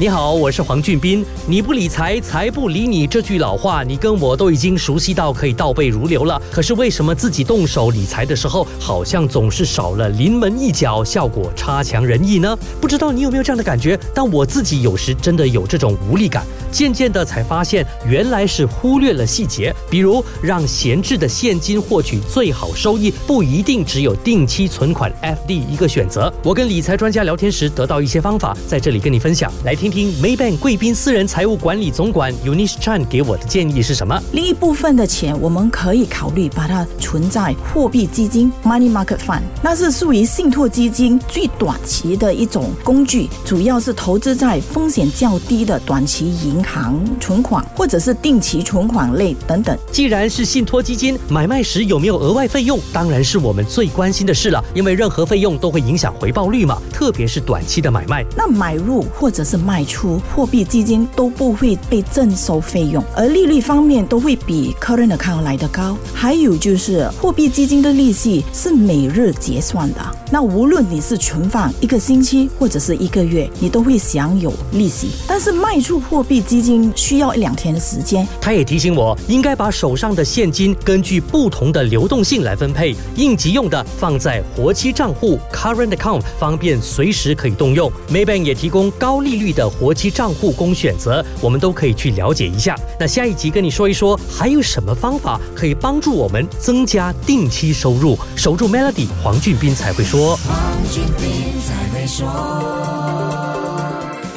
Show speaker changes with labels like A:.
A: 你好，我是黄俊斌。你不理财，财不理你。这句老话，你跟我都已经熟悉到可以倒背如流了。可是为什么自己动手理财的时候，好像总是少了临门一脚，效果差强人意呢？不知道你有没有这样的感觉？但我自己有时真的有这种无力感。渐渐的才发现，原来是忽略了细节，比如让闲置的现金获取最好收益，不一定只有定期存款 FD 一个选择。我跟理财专家聊天时得到一些方法，在这里跟你分享。来听听 Maybank 贵宾私人财务管理总管 Unish Chan 给我的建议是什么？
B: 另一部分的钱，我们可以考虑把它存在货币基金 （Money Market Fund），那是属于信托基金最短期的一种工具，主要是投资在风险较低的短期银。银行存款或者是定期存款类等等。
A: 既然是信托基金，买卖时有没有额外费用，当然是我们最关心的事了。因为任何费用都会影响回报率嘛，特别是短期的买卖。
B: 那买入或者是卖卖出货币基金都不会被征收费用，而利率方面都会比 current account 来得高。还有就是货币基金的利息是每日结算的，那无论你是存放一个星期或者是一个月，你都会享有利息。但是卖出货币基金需要一两天的时间。
A: 他也提醒我，应该把手上的现金根据不同的流动性来分配，应急用的放在活期账户 （current account），方便随时可以动用。Maybank 也提供高利率的活期账户供选择，我们都可以去了解一下。那下一集跟你说一说，还有什么方法可以帮助我们增加定期收入？守住 Melody，黄俊斌才会说。
C: 黄俊斌才会说。